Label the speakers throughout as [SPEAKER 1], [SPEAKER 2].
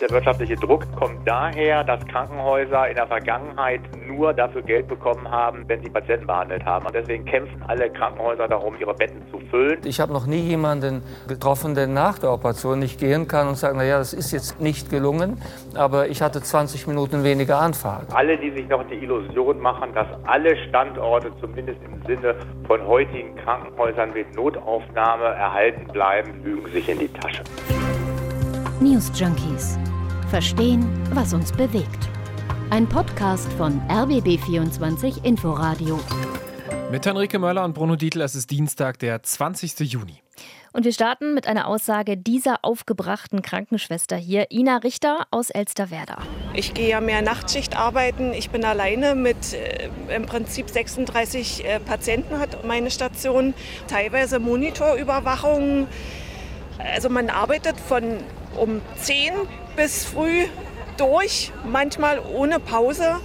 [SPEAKER 1] Der wirtschaftliche Druck kommt daher, dass Krankenhäuser in der Vergangenheit nur dafür Geld bekommen haben, wenn sie Patienten behandelt haben. Und deswegen kämpfen alle Krankenhäuser darum, ihre Betten zu füllen.
[SPEAKER 2] Ich habe noch nie jemanden getroffen, der nach der Operation nicht gehen kann und sagt, naja, das ist jetzt nicht gelungen, aber ich hatte 20 Minuten weniger Anfahrt.
[SPEAKER 1] Alle, die sich noch die Illusion machen, dass alle Standorte zumindest im Sinne von heutigen Krankenhäusern mit Notaufnahme erhalten bleiben, lügen sich in die Tasche.
[SPEAKER 3] News Junkies. Verstehen, was uns bewegt. Ein Podcast von RBB24 Inforadio.
[SPEAKER 4] Mit Henrike Möller und Bruno Dietl, es ist Dienstag, der 20. Juni.
[SPEAKER 5] Und wir starten mit einer Aussage dieser aufgebrachten Krankenschwester hier, Ina Richter aus Elsterwerda.
[SPEAKER 6] Ich gehe ja mehr Nachtschicht arbeiten. Ich bin alleine mit äh, im Prinzip 36 äh, Patienten hat meine Station, teilweise Monitorüberwachung. Also man arbeitet von um 10 bis früh durch, manchmal ohne Pause.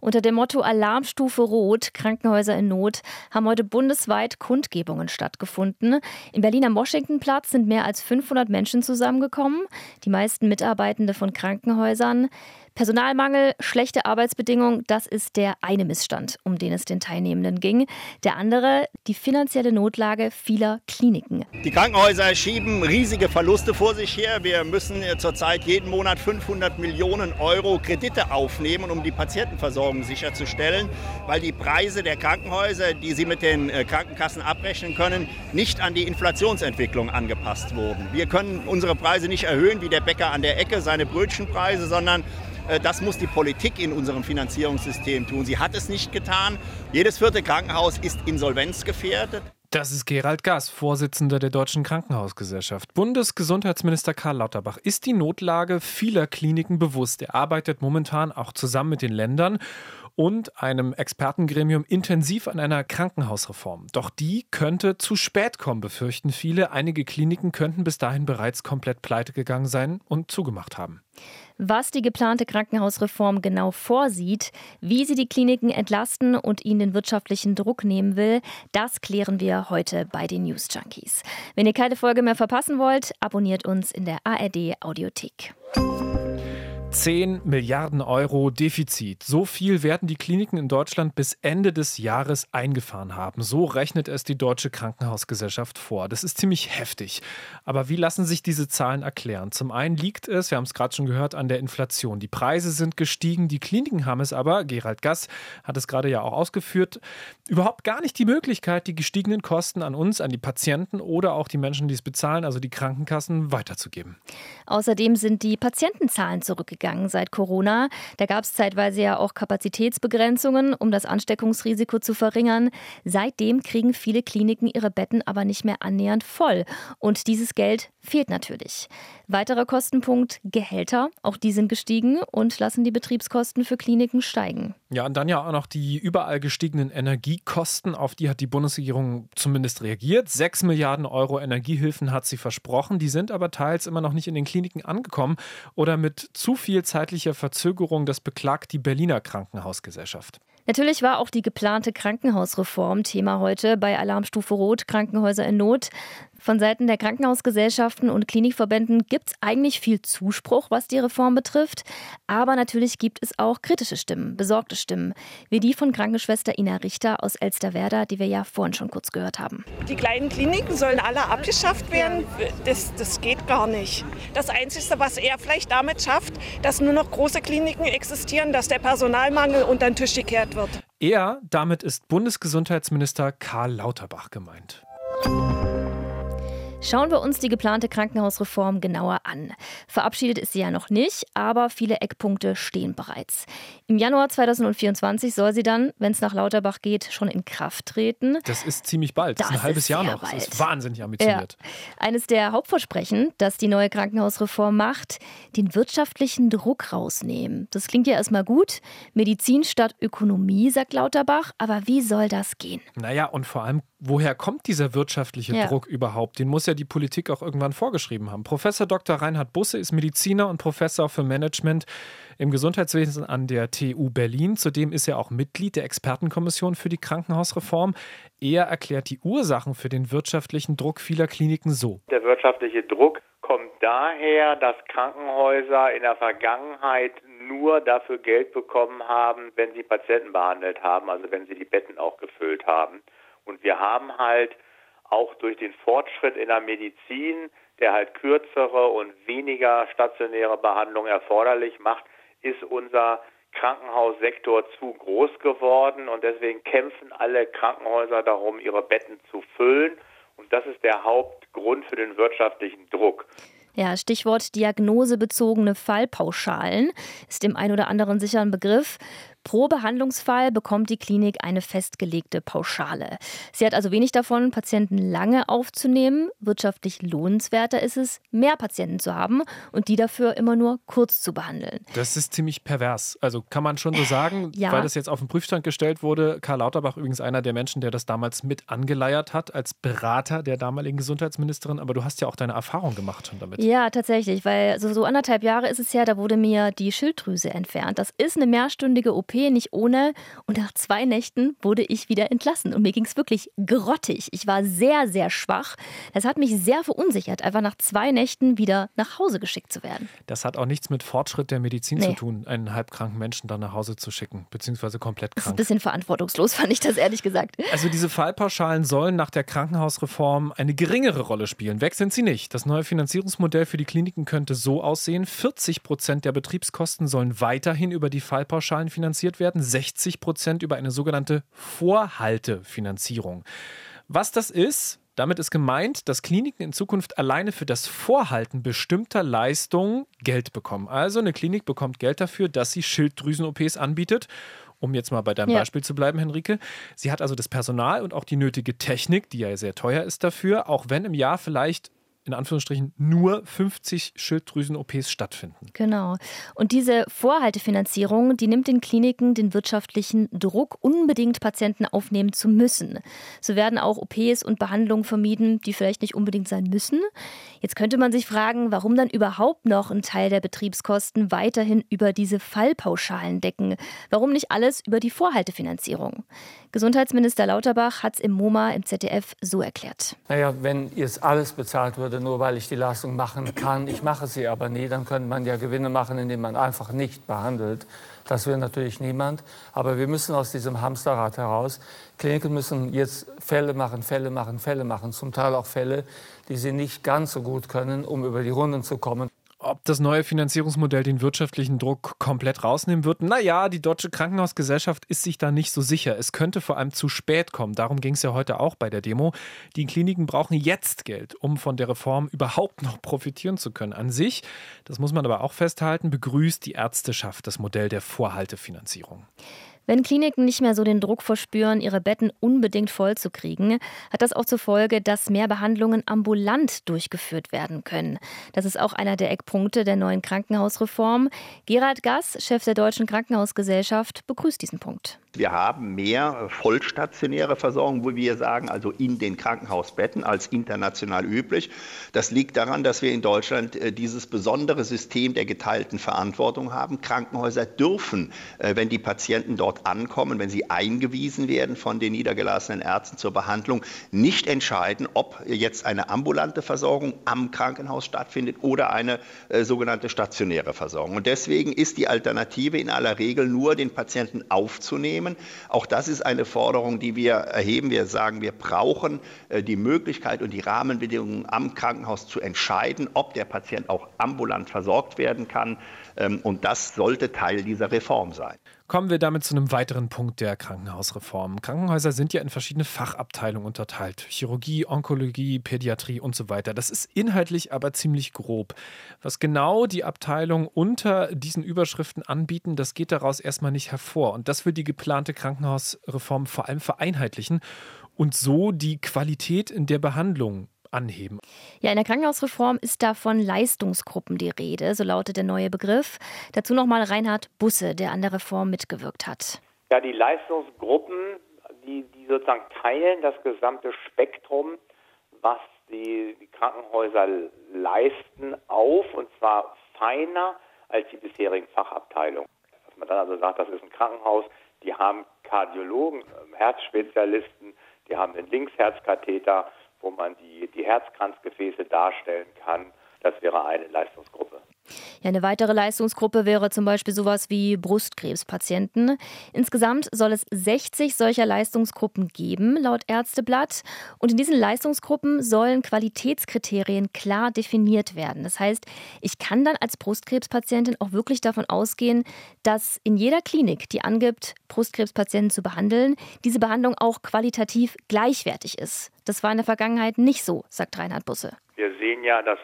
[SPEAKER 5] Unter dem Motto Alarmstufe Rot, Krankenhäuser in Not, haben heute bundesweit Kundgebungen stattgefunden. Im Berliner Washingtonplatz sind mehr als 500 Menschen zusammengekommen, die meisten Mitarbeitende von Krankenhäusern. Personalmangel, schlechte Arbeitsbedingungen, das ist der eine Missstand, um den es den Teilnehmenden ging. Der andere, die finanzielle Notlage vieler Kliniken.
[SPEAKER 7] Die Krankenhäuser schieben riesige Verluste vor sich her. Wir müssen zurzeit jeden Monat 500 Millionen Euro Kredite aufnehmen, um die Patientenversorgung sicherzustellen, weil die Preise der Krankenhäuser, die sie mit den äh, Krankenkassen abrechnen können, nicht an die Inflationsentwicklung angepasst wurden. Wir können unsere Preise nicht erhöhen wie der Bäcker an der Ecke seine Brötchenpreise, sondern äh, das muss die Politik in unserem Finanzierungssystem tun. Sie hat es nicht getan. Jedes vierte Krankenhaus ist insolvenzgefährdet.
[SPEAKER 4] Das ist Gerald Gass, Vorsitzender der Deutschen Krankenhausgesellschaft. Bundesgesundheitsminister Karl Lauterbach ist die Notlage vieler Kliniken bewusst. Er arbeitet momentan auch zusammen mit den Ländern und einem Expertengremium intensiv an einer Krankenhausreform. Doch die könnte zu spät kommen, befürchten viele. Einige Kliniken könnten bis dahin bereits komplett pleite gegangen sein und zugemacht haben.
[SPEAKER 5] Was die geplante Krankenhausreform genau vorsieht, wie sie die Kliniken entlasten und ihnen den wirtschaftlichen Druck nehmen will, das klären wir heute bei den News Junkies. Wenn ihr keine Folge mehr verpassen wollt, abonniert uns in der ARD Audiothek.
[SPEAKER 4] 10 Milliarden Euro Defizit. So viel werden die Kliniken in Deutschland bis Ende des Jahres eingefahren haben. So rechnet es die Deutsche Krankenhausgesellschaft vor. Das ist ziemlich heftig. Aber wie lassen sich diese Zahlen erklären? Zum einen liegt es, wir haben es gerade schon gehört, an der Inflation. Die Preise sind gestiegen, die Kliniken haben es aber, Gerald Gass hat es gerade ja auch ausgeführt, überhaupt gar nicht die Möglichkeit, die gestiegenen Kosten an uns, an die Patienten oder auch die Menschen, die es bezahlen, also die Krankenkassen, weiterzugeben.
[SPEAKER 5] Außerdem sind die Patientenzahlen zurückgegangen zurückgegangen seit Corona. Da gab es zeitweise ja auch Kapazitätsbegrenzungen, um das Ansteckungsrisiko zu verringern. Seitdem kriegen viele Kliniken ihre Betten aber nicht mehr annähernd voll. Und dieses Geld fehlt natürlich. Weiterer Kostenpunkt Gehälter. Auch die sind gestiegen und lassen die Betriebskosten für Kliniken steigen.
[SPEAKER 4] Ja, und dann ja auch noch die überall gestiegenen Energiekosten. Auf die hat die Bundesregierung zumindest reagiert. Sechs Milliarden Euro Energiehilfen hat sie versprochen. Die sind aber teils immer noch nicht in den Kliniken angekommen oder mit zu viel zeitlicher Verzögerung. Das beklagt die Berliner Krankenhausgesellschaft.
[SPEAKER 5] Natürlich war auch die geplante Krankenhausreform Thema heute bei Alarmstufe Rot Krankenhäuser in Not. Von Seiten der Krankenhausgesellschaften und Klinikverbänden gibt es eigentlich viel Zuspruch, was die Reform betrifft. Aber natürlich gibt es auch kritische Stimmen, besorgte Stimmen, wie die von Krankenschwester Ina Richter aus Elsterwerda, die wir ja vorhin schon kurz gehört haben.
[SPEAKER 6] Die kleinen Kliniken sollen alle abgeschafft werden. Das, das geht gar nicht. Das Einzige, was er vielleicht damit schafft, dass nur noch große Kliniken existieren, dass der Personalmangel unter den Tisch gekehrt wird.
[SPEAKER 4] Er, damit ist Bundesgesundheitsminister Karl Lauterbach gemeint.
[SPEAKER 5] Schauen wir uns die geplante Krankenhausreform genauer an. Verabschiedet ist sie ja noch nicht, aber viele Eckpunkte stehen bereits. Im Januar 2024 soll sie dann, wenn es nach Lauterbach geht, schon in Kraft treten.
[SPEAKER 4] Das ist ziemlich bald. Das, das ist ein halbes Jahr noch. Bald. Das ist wahnsinnig ambitioniert. Ja.
[SPEAKER 5] Eines der Hauptversprechen, das die neue Krankenhausreform macht, den wirtschaftlichen Druck rausnehmen. Das klingt ja erstmal gut. Medizin statt Ökonomie, sagt Lauterbach. Aber wie soll das gehen?
[SPEAKER 4] Naja, und vor allem woher kommt dieser wirtschaftliche ja. Druck überhaupt? Den muss ja die Politik auch irgendwann vorgeschrieben haben. Professor Dr. Reinhard Busse ist Mediziner und Professor für Management im Gesundheitswesen an der TU Berlin. Zudem ist er auch Mitglied der Expertenkommission für die Krankenhausreform. Er erklärt die Ursachen für den wirtschaftlichen Druck vieler Kliniken so.
[SPEAKER 1] Der wirtschaftliche Druck kommt daher, dass Krankenhäuser in der Vergangenheit nur dafür Geld bekommen haben, wenn sie Patienten behandelt haben, also wenn sie die Betten auch gefüllt haben. Und wir haben halt auch durch den Fortschritt in der Medizin, der halt kürzere und weniger stationäre Behandlung erforderlich macht, ist unser Krankenhaussektor zu groß geworden und deswegen kämpfen alle Krankenhäuser darum, ihre Betten zu füllen. Und das ist der Hauptgrund für den wirtschaftlichen Druck.
[SPEAKER 5] Ja, Stichwort diagnosebezogene Fallpauschalen ist dem einen oder anderen sicher ein Begriff. Pro Behandlungsfall bekommt die Klinik eine festgelegte Pauschale. Sie hat also wenig davon, Patienten lange aufzunehmen. Wirtschaftlich lohnenswerter ist es, mehr Patienten zu haben und die dafür immer nur kurz zu behandeln.
[SPEAKER 4] Das ist ziemlich pervers. Also kann man schon so sagen, ja. weil das jetzt auf den Prüfstand gestellt wurde. Karl Lauterbach übrigens einer der Menschen, der das damals mit angeleiert hat als Berater der damaligen Gesundheitsministerin. Aber du hast ja auch deine Erfahrung gemacht schon damit.
[SPEAKER 5] Ja, tatsächlich, weil so, so anderthalb Jahre ist es her, da wurde mir die Schilddrüse entfernt. Das ist eine mehrstündige OP nicht ohne. Und nach zwei Nächten wurde ich wieder entlassen. Und mir ging es wirklich grottig. Ich war sehr, sehr schwach. Das hat mich sehr verunsichert, einfach nach zwei Nächten wieder nach Hause geschickt zu werden.
[SPEAKER 4] Das hat auch nichts mit Fortschritt der Medizin nee. zu tun, einen halbkranken Menschen dann nach Hause zu schicken, beziehungsweise komplett krank. Das ist
[SPEAKER 5] ein bisschen verantwortungslos, fand ich das ehrlich gesagt.
[SPEAKER 4] Also diese Fallpauschalen sollen nach der Krankenhausreform eine geringere Rolle spielen. Weg sind sie nicht. Das neue Finanzierungsmodell für die Kliniken könnte so aussehen, 40 Prozent der Betriebskosten sollen weiterhin über die Fallpauschalen finanziert finanziert werden, 60 Prozent über eine sogenannte Vorhaltefinanzierung. Was das ist, damit ist gemeint, dass Kliniken in Zukunft alleine für das Vorhalten bestimmter Leistungen Geld bekommen. Also eine Klinik bekommt Geld dafür, dass sie Schilddrüsen-OPs anbietet. Um jetzt mal bei deinem ja. Beispiel zu bleiben, Henrike. Sie hat also das Personal und auch die nötige Technik, die ja sehr teuer ist dafür, auch wenn im Jahr vielleicht in Anführungsstrichen nur 50 Schilddrüsen-OPs stattfinden.
[SPEAKER 5] Genau. Und diese Vorhaltefinanzierung, die nimmt den Kliniken den wirtschaftlichen Druck, unbedingt Patienten aufnehmen zu müssen. So werden auch OPs und Behandlungen vermieden, die vielleicht nicht unbedingt sein müssen. Jetzt könnte man sich fragen, warum dann überhaupt noch ein Teil der Betriebskosten weiterhin über diese Fallpauschalen decken. Warum nicht alles über die Vorhaltefinanzierung? Gesundheitsminister Lauterbach hat es im MoMA im ZDF so erklärt.
[SPEAKER 2] Naja, wenn jetzt alles bezahlt würde, nur weil ich die Leistung machen kann, ich mache sie aber nie, dann könnte man ja Gewinne machen, indem man einfach nicht behandelt. Das will natürlich niemand. Aber wir müssen aus diesem Hamsterrad heraus. Kliniken müssen jetzt Fälle machen, Fälle machen, Fälle machen. Zum Teil auch Fälle, die sie nicht ganz so gut können, um über die Runden zu kommen.
[SPEAKER 4] Ob das neue Finanzierungsmodell den wirtschaftlichen Druck komplett rausnehmen wird? Naja, die Deutsche Krankenhausgesellschaft ist sich da nicht so sicher. Es könnte vor allem zu spät kommen. Darum ging es ja heute auch bei der Demo. Die Kliniken brauchen jetzt Geld, um von der Reform überhaupt noch profitieren zu können. An sich, das muss man aber auch festhalten, begrüßt die Ärzteschaft das Modell der Vorhaltefinanzierung.
[SPEAKER 5] Wenn Kliniken nicht mehr so den Druck verspüren, ihre Betten unbedingt voll zu kriegen, hat das auch zur Folge, dass mehr Behandlungen ambulant durchgeführt werden können. Das ist auch einer der Eckpunkte der neuen Krankenhausreform. Gerald Gass, Chef der Deutschen Krankenhausgesellschaft, begrüßt diesen Punkt.
[SPEAKER 7] Wir haben mehr vollstationäre Versorgung, wo wir sagen, also in den Krankenhausbetten als international üblich. Das liegt daran, dass wir in Deutschland äh, dieses besondere System der geteilten Verantwortung haben. Krankenhäuser dürfen, äh, wenn die Patienten dort ankommen, wenn sie eingewiesen werden von den niedergelassenen Ärzten zur Behandlung, nicht entscheiden, ob jetzt eine ambulante Versorgung am Krankenhaus stattfindet oder eine äh, sogenannte stationäre Versorgung. Und deswegen ist die Alternative in aller Regel nur, den Patienten aufzunehmen nehmen. Auch das ist eine Forderung, die wir erheben. Wir sagen, wir brauchen äh, die Möglichkeit und die Rahmenbedingungen am Krankenhaus zu entscheiden, ob der Patient auch ambulant versorgt werden kann. Ähm, und das sollte Teil dieser Reform sein.
[SPEAKER 4] Kommen wir damit zu einem weiteren Punkt der Krankenhausreform. Krankenhäuser sind ja in verschiedene Fachabteilungen unterteilt. Chirurgie, Onkologie, Pädiatrie und so weiter. Das ist inhaltlich aber ziemlich grob. Was genau die Abteilungen unter diesen Überschriften anbieten, das geht daraus erstmal nicht hervor. Und das will die geplante Krankenhausreform vor allem vereinheitlichen und so die Qualität in der Behandlung anheben.
[SPEAKER 5] Ja, in der Krankenhausreform ist da von Leistungsgruppen die Rede, so lautet der neue Begriff. Dazu nochmal Reinhard Busse, der an der Reform mitgewirkt hat.
[SPEAKER 1] Ja, die Leistungsgruppen, die, die sozusagen teilen das gesamte Spektrum, was die, die Krankenhäuser leisten, auf und zwar feiner als die bisherigen Fachabteilungen. Dass man dann also sagt, das ist ein Krankenhaus, die haben Kardiologen, Herzspezialisten, die haben den Linksherzkatheter, wo man die, die Herzkranzgefäße darstellen kann. Das wäre eine Leistungsgruppe.
[SPEAKER 5] Ja, eine weitere Leistungsgruppe wäre zum Beispiel sowas wie Brustkrebspatienten. Insgesamt soll es 60 solcher Leistungsgruppen geben, laut Ärzteblatt. Und in diesen Leistungsgruppen sollen Qualitätskriterien klar definiert werden. Das heißt, ich kann dann als Brustkrebspatientin auch wirklich davon ausgehen, dass in jeder Klinik, die angibt, Brustkrebspatienten zu behandeln, diese Behandlung auch qualitativ gleichwertig ist. Das war in der Vergangenheit nicht so, sagt Reinhard Busse.
[SPEAKER 1] Wir sehen ja, dass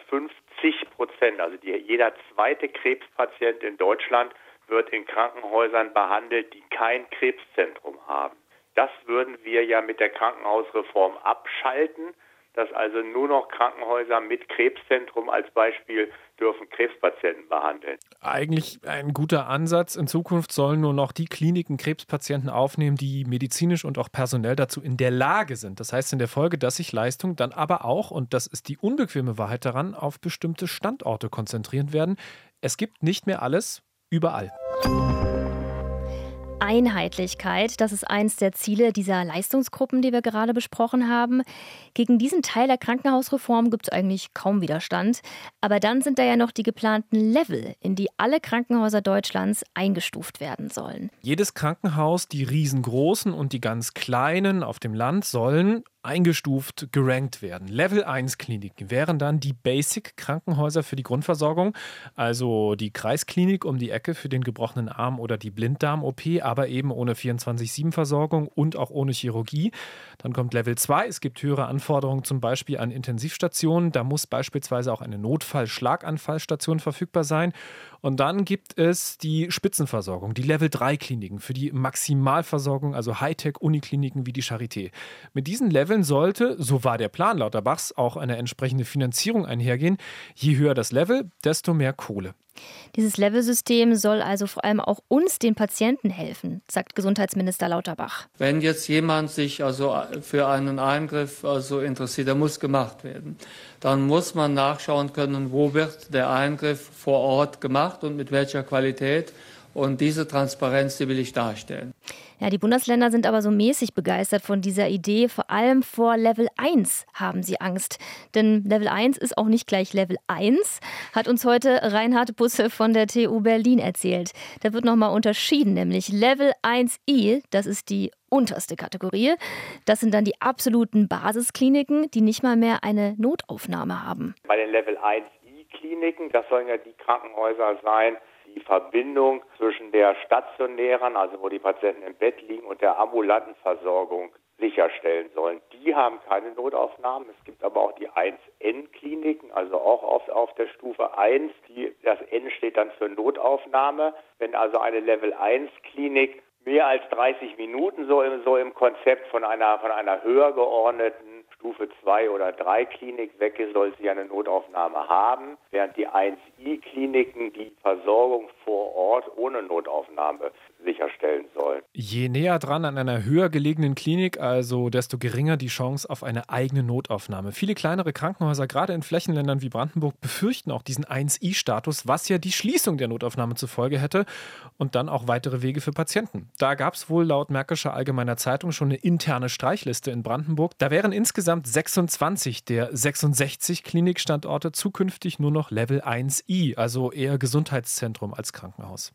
[SPEAKER 1] 50 Prozent, also die, jeder zweite Krebspatient in Deutschland wird in Krankenhäusern behandelt, die kein Krebszentrum haben. Das würden wir ja mit der Krankenhausreform abschalten dass also nur noch Krankenhäuser mit Krebszentrum als Beispiel dürfen Krebspatienten behandeln.
[SPEAKER 4] Eigentlich ein guter Ansatz. In Zukunft sollen nur noch die Kliniken Krebspatienten aufnehmen, die medizinisch und auch personell dazu in der Lage sind. Das heißt in der Folge, dass sich Leistungen dann aber auch, und das ist die unbequeme Wahrheit daran, auf bestimmte Standorte konzentrieren werden. Es gibt nicht mehr alles überall.
[SPEAKER 5] Einheitlichkeit, das ist eins der Ziele dieser Leistungsgruppen, die wir gerade besprochen haben. Gegen diesen Teil der Krankenhausreform gibt es eigentlich kaum Widerstand. Aber dann sind da ja noch die geplanten Level, in die alle Krankenhäuser Deutschlands eingestuft werden sollen.
[SPEAKER 4] Jedes Krankenhaus, die riesengroßen und die ganz kleinen auf dem Land, sollen eingestuft, gerankt werden. Level 1 Kliniken wären dann die Basic-Krankenhäuser für die Grundversorgung, also die Kreisklinik um die Ecke für den gebrochenen Arm oder die Blinddarm-OP, aber eben ohne 24-7-Versorgung und auch ohne Chirurgie. Dann kommt Level 2. Es gibt höhere Anforderungen zum Beispiel an Intensivstationen. Da muss beispielsweise auch eine Notfall-Schlaganfallstation verfügbar sein. Und dann gibt es die Spitzenversorgung, die Level 3 Kliniken für die Maximalversorgung, also Hightech-Unikliniken wie die Charité. Mit diesen Leveln sollte, so war der Plan Lauterbachs, auch eine entsprechende Finanzierung einhergehen. Je höher das Level, desto mehr Kohle.
[SPEAKER 5] Dieses Level-System soll also vor allem auch uns, den Patienten, helfen, sagt Gesundheitsminister Lauterbach.
[SPEAKER 2] Wenn jetzt jemand sich also für einen Eingriff also interessiert, der muss gemacht werden, dann muss man nachschauen können, wo wird der Eingriff vor Ort gemacht und mit welcher Qualität. Und diese Transparenz, die will ich darstellen.
[SPEAKER 5] Ja, die Bundesländer sind aber so mäßig begeistert von dieser Idee. Vor allem vor Level 1 haben sie Angst. Denn Level 1 ist auch nicht gleich Level 1, hat uns heute Reinhard Busse von der TU Berlin erzählt. Da wird nochmal unterschieden, nämlich Level 1i, das ist die unterste Kategorie. Das sind dann die absoluten Basiskliniken, die nicht mal mehr eine Notaufnahme haben.
[SPEAKER 1] Bei den Level 1i Kliniken, das sollen ja die Krankenhäuser sein, die Verbindung zwischen der stationären, also wo die Patienten im Bett liegen, und der ambulanten Versorgung sicherstellen sollen. Die haben keine Notaufnahmen. Es gibt aber auch die 1N-Kliniken, also auch auf, auf der Stufe 1. Die, das N steht dann für Notaufnahme. Wenn also eine Level 1-Klinik mehr als 30 Minuten so im, so im Konzept von einer, von einer höher geordneten Stufe 2 oder 3 Klinik weg ist, soll sie eine Notaufnahme haben, während die 1i-Kliniken die Versorgung vor Ort ohne Notaufnahme sicherstellen sollen.
[SPEAKER 4] Je näher dran an einer höher gelegenen Klinik, also desto geringer die Chance auf eine eigene Notaufnahme. Viele kleinere Krankenhäuser, gerade in Flächenländern wie Brandenburg, befürchten auch diesen 1i-Status, was ja die Schließung der Notaufnahme zur Folge hätte und dann auch weitere Wege für Patienten. Da gab es wohl laut Märkischer Allgemeiner Zeitung schon eine interne Streichliste in Brandenburg. Da wären insgesamt insgesamt 26 der 66 Klinikstandorte zukünftig nur noch Level 1i, also eher Gesundheitszentrum als Krankenhaus.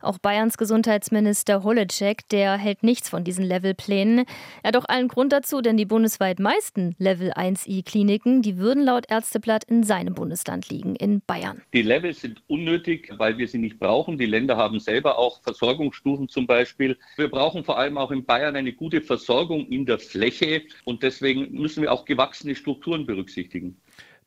[SPEAKER 5] Auch Bayerns Gesundheitsminister Holecek, der hält nichts von diesen Levelplänen. Er hat auch allen Grund dazu, denn die bundesweit meisten Level 1i-Kliniken, die würden laut Ärzteblatt in seinem Bundesland liegen, in Bayern.
[SPEAKER 8] Die Levels sind unnötig, weil wir sie nicht brauchen. Die Länder haben selber auch Versorgungsstufen zum Beispiel. Wir brauchen vor allem auch in Bayern eine gute Versorgung in der Fläche und deswegen müssen wir auch gewachsene Strukturen berücksichtigen.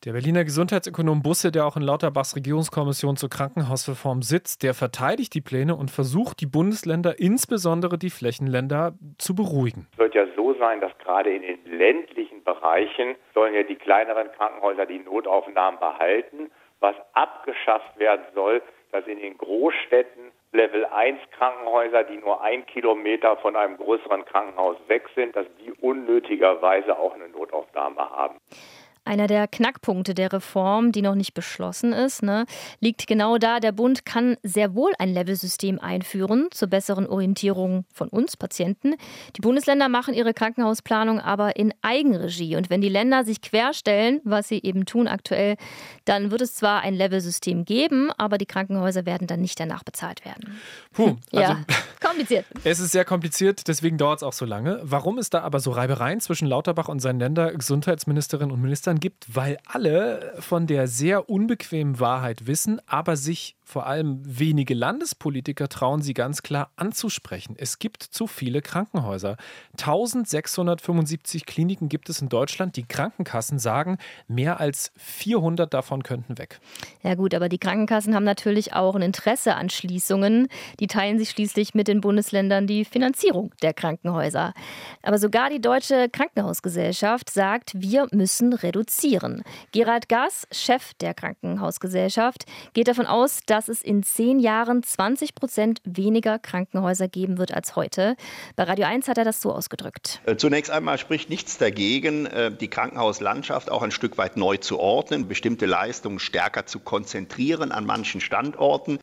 [SPEAKER 4] Der Berliner Gesundheitsökonom Busse, der auch in Lauterbachs Regierungskommission zur Krankenhausreform sitzt, der verteidigt die Pläne und versucht, die Bundesländer, insbesondere die Flächenländer, zu beruhigen.
[SPEAKER 1] Es wird ja so sein, dass gerade in den ländlichen Bereichen sollen ja die kleineren Krankenhäuser die Notaufnahmen behalten. Was abgeschafft werden soll, dass in den Großstädten Level 1 Krankenhäuser, die nur ein Kilometer von einem größeren Krankenhaus weg sind, dass die unnötigerweise auch eine Notaufnahme haben.
[SPEAKER 5] Einer der Knackpunkte der Reform, die noch nicht beschlossen ist, ne, liegt genau da. Der Bund kann sehr wohl ein Level-System einführen zur besseren Orientierung von uns Patienten. Die Bundesländer machen ihre Krankenhausplanung aber in Eigenregie. Und wenn die Länder sich querstellen, was sie eben tun aktuell, dann wird es zwar ein Level-System geben, aber die Krankenhäuser werden dann nicht danach bezahlt werden.
[SPEAKER 4] Puh,
[SPEAKER 5] also ja, kompliziert.
[SPEAKER 4] Es ist sehr kompliziert, deswegen dauert es auch so lange. Warum es da aber so Reibereien zwischen Lauterbach und seinen Länder Gesundheitsministerinnen und Ministern gibt? Weil alle von der sehr unbequemen Wahrheit wissen, aber sich vor allem wenige Landespolitiker trauen sie ganz klar anzusprechen. Es gibt zu viele Krankenhäuser. 1675 Kliniken gibt es in Deutschland. Die Krankenkassen sagen, mehr als 400 davon könnten weg.
[SPEAKER 5] Ja gut, aber die Krankenkassen haben natürlich auch ein Interesse an Schließungen. Die teilen sich schließlich mit den Bundesländern die Finanzierung der Krankenhäuser. Aber sogar die Deutsche Krankenhausgesellschaft sagt, wir müssen reduzieren. Gerald Gass, Chef der Krankenhausgesellschaft, geht davon aus, dass dass es in zehn Jahren 20 Prozent weniger Krankenhäuser geben wird als heute. Bei Radio 1 hat er das so ausgedrückt.
[SPEAKER 7] Äh, zunächst einmal spricht nichts dagegen, äh, die Krankenhauslandschaft auch ein Stück weit neu zu ordnen, bestimmte Leistungen stärker zu konzentrieren an manchen Standorten.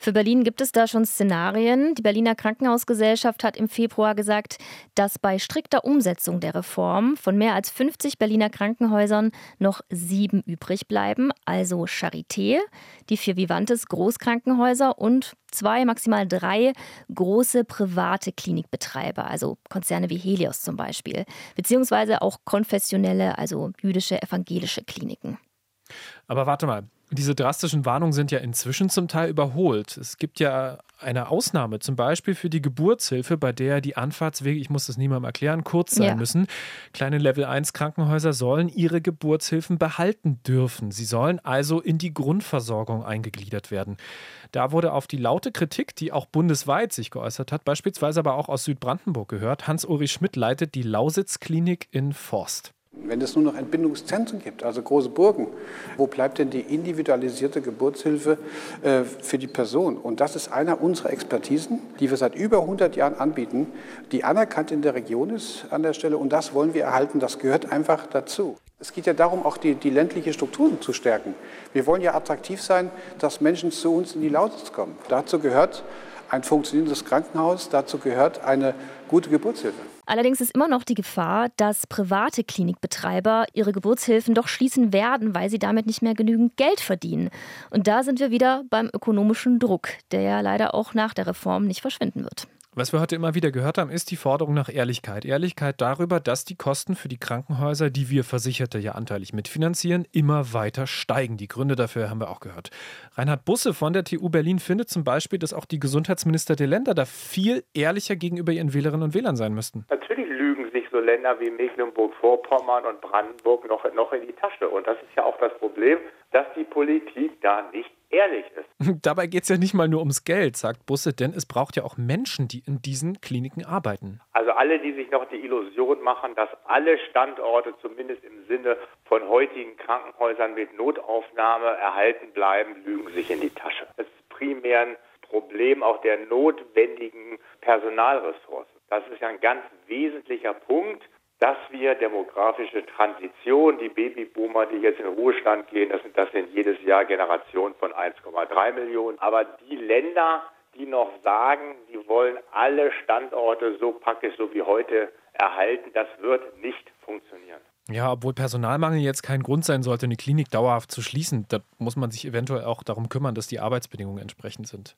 [SPEAKER 5] Für Berlin gibt es da schon Szenarien. Die Berliner Krankenhausgesellschaft hat im Februar gesagt, dass bei strikter Umsetzung der Reform von mehr als 50 Berliner Krankenhäusern noch sieben übrig bleiben, also Charité, die vier Vivantes Großkrankenhäuser und zwei, maximal drei große private Klinikbetreiber, also Konzerne wie Helios zum Beispiel, beziehungsweise auch konfessionelle, also jüdische, evangelische Kliniken.
[SPEAKER 4] Aber warte mal, diese drastischen Warnungen sind ja inzwischen zum Teil überholt. Es gibt ja eine Ausnahme, zum Beispiel für die Geburtshilfe, bei der die Anfahrtswege, ich muss das niemandem erklären, kurz sein ja. müssen. Kleine Level 1 Krankenhäuser sollen ihre Geburtshilfen behalten dürfen. Sie sollen also in die Grundversorgung eingegliedert werden. Da wurde auf die laute Kritik, die auch bundesweit sich geäußert hat, beispielsweise aber auch aus Südbrandenburg gehört. Hans-Uri Schmidt leitet die Lausitz-Klinik in Forst.
[SPEAKER 9] Wenn es nur noch Entbindungszentren gibt, also große Burgen, wo bleibt denn die individualisierte Geburtshilfe äh, für die Person? Und das ist einer unserer Expertisen, die wir seit über 100 Jahren anbieten, die anerkannt in der Region ist an der Stelle. Und das wollen wir erhalten. Das gehört einfach dazu. Es geht ja darum, auch die, die ländliche Strukturen zu stärken. Wir wollen ja attraktiv sein, dass Menschen zu uns in die Lausitz kommen. Dazu gehört ein funktionierendes Krankenhaus, dazu gehört eine gute Geburtshilfe.
[SPEAKER 5] Allerdings ist immer noch die Gefahr, dass private Klinikbetreiber ihre Geburtshilfen doch schließen werden, weil sie damit nicht mehr genügend Geld verdienen. Und da sind wir wieder beim ökonomischen Druck, der ja leider auch nach der Reform nicht verschwinden wird.
[SPEAKER 4] Was wir heute immer wieder gehört haben, ist die Forderung nach Ehrlichkeit. Ehrlichkeit darüber, dass die Kosten für die Krankenhäuser, die wir Versicherte ja anteilig mitfinanzieren, immer weiter steigen. Die Gründe dafür haben wir auch gehört. Reinhard Busse von der TU Berlin findet zum Beispiel, dass auch die Gesundheitsminister der Länder da viel ehrlicher gegenüber ihren Wählerinnen und Wählern sein müssten.
[SPEAKER 1] Natürlich lügen sich so Länder wie Mecklenburg-Vorpommern und Brandenburg noch, noch in die Tasche. Und das ist ja auch das Problem, dass die Politik da nicht ehrlich ist.
[SPEAKER 4] Dabei geht es ja nicht mal nur ums Geld, sagt Busse, denn es braucht ja auch Menschen, die in diesen Kliniken arbeiten.
[SPEAKER 1] Also alle, die sich noch die Illusion machen, dass alle Standorte zumindest im Sinne von heutigen Krankenhäusern mit Notaufnahme erhalten bleiben, lügen sich in die Tasche. Das ist primär ein Problem auch der notwendigen Personalressourcen. Das ist ja ein ganz wesentlicher Punkt dass wir demografische Transition, die Babyboomer, die jetzt in Ruhestand gehen, das sind, das sind jedes Jahr Generationen von 1,3 Millionen. Aber die Länder, die noch sagen, sie wollen alle Standorte so praktisch so wie heute erhalten, das wird nicht funktionieren.
[SPEAKER 4] Ja, obwohl Personalmangel jetzt kein Grund sein sollte, eine Klinik dauerhaft zu schließen, da muss man sich eventuell auch darum kümmern, dass die Arbeitsbedingungen entsprechend sind.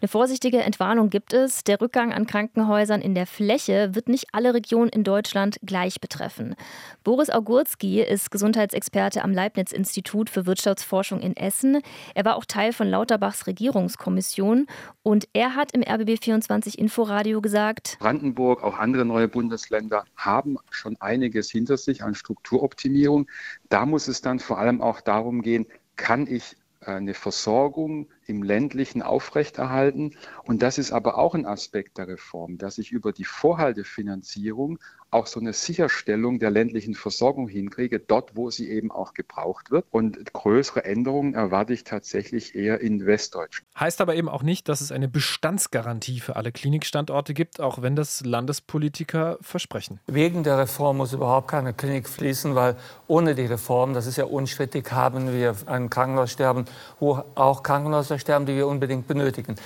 [SPEAKER 5] Eine vorsichtige Entwarnung gibt es. Der Rückgang an Krankenhäusern in der Fläche wird nicht alle Regionen in Deutschland gleich betreffen. Boris Augurski ist Gesundheitsexperte am Leibniz-Institut für Wirtschaftsforschung in Essen. Er war auch Teil von Lauterbachs Regierungskommission und er hat im RBB24 Inforadio gesagt:
[SPEAKER 10] Brandenburg, auch andere neue Bundesländer haben schon einiges hinter sich an Strukturen Strukturoptimierung. Da muss es dann vor allem auch darum gehen, kann ich äh, eine Versorgung im ländlichen aufrechterhalten. Und das ist aber auch ein Aspekt der Reform, dass ich über die Vorhaltefinanzierung auch so eine Sicherstellung der ländlichen Versorgung hinkriege, dort, wo sie eben auch gebraucht wird. Und größere Änderungen erwarte ich tatsächlich eher in Westdeutschland.
[SPEAKER 4] Heißt aber eben auch nicht, dass es eine Bestandsgarantie für alle Klinikstandorte gibt, auch wenn das Landespolitiker versprechen.
[SPEAKER 2] Wegen der Reform muss überhaupt keine Klinik fließen, weil ohne die Reform, das ist ja unstrittig, haben wir ein Krankenhaussterben, wo auch Krankenhäuser sterben, die wir unbedingt benötigen.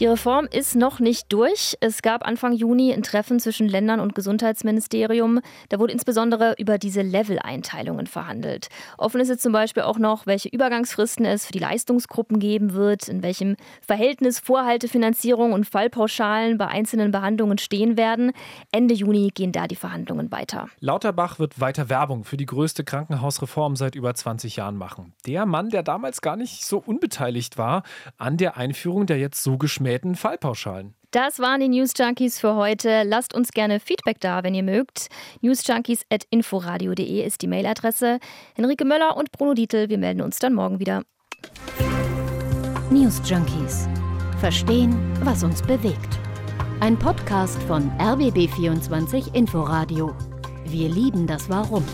[SPEAKER 5] Die Reform ist noch nicht durch. Es gab Anfang Juni ein Treffen zwischen Ländern und Gesundheitsministerium. Da wurde insbesondere über diese Level-Einteilungen verhandelt. Offen ist jetzt zum Beispiel auch noch, welche Übergangsfristen es für die Leistungsgruppen geben wird, in welchem Verhältnis Vorhaltefinanzierung und Fallpauschalen bei einzelnen Behandlungen stehen werden. Ende Juni gehen da die Verhandlungen weiter.
[SPEAKER 4] Lauterbach wird weiter Werbung für die größte Krankenhausreform seit über 20 Jahren machen. Der Mann, der damals gar nicht so unbeteiligt war an der Einführung der jetzt so geschmähten Fallpauschalen.
[SPEAKER 5] Das waren die News Junkies für heute. Lasst uns gerne Feedback da, wenn ihr mögt. newsjunkies.inforadio.de ist die Mailadresse. Henrike Möller und Bruno Dietl, wir melden uns dann morgen wieder.
[SPEAKER 3] News Junkies. Verstehen, was uns bewegt. Ein Podcast von RBB24 Inforadio. Wir lieben das Warum.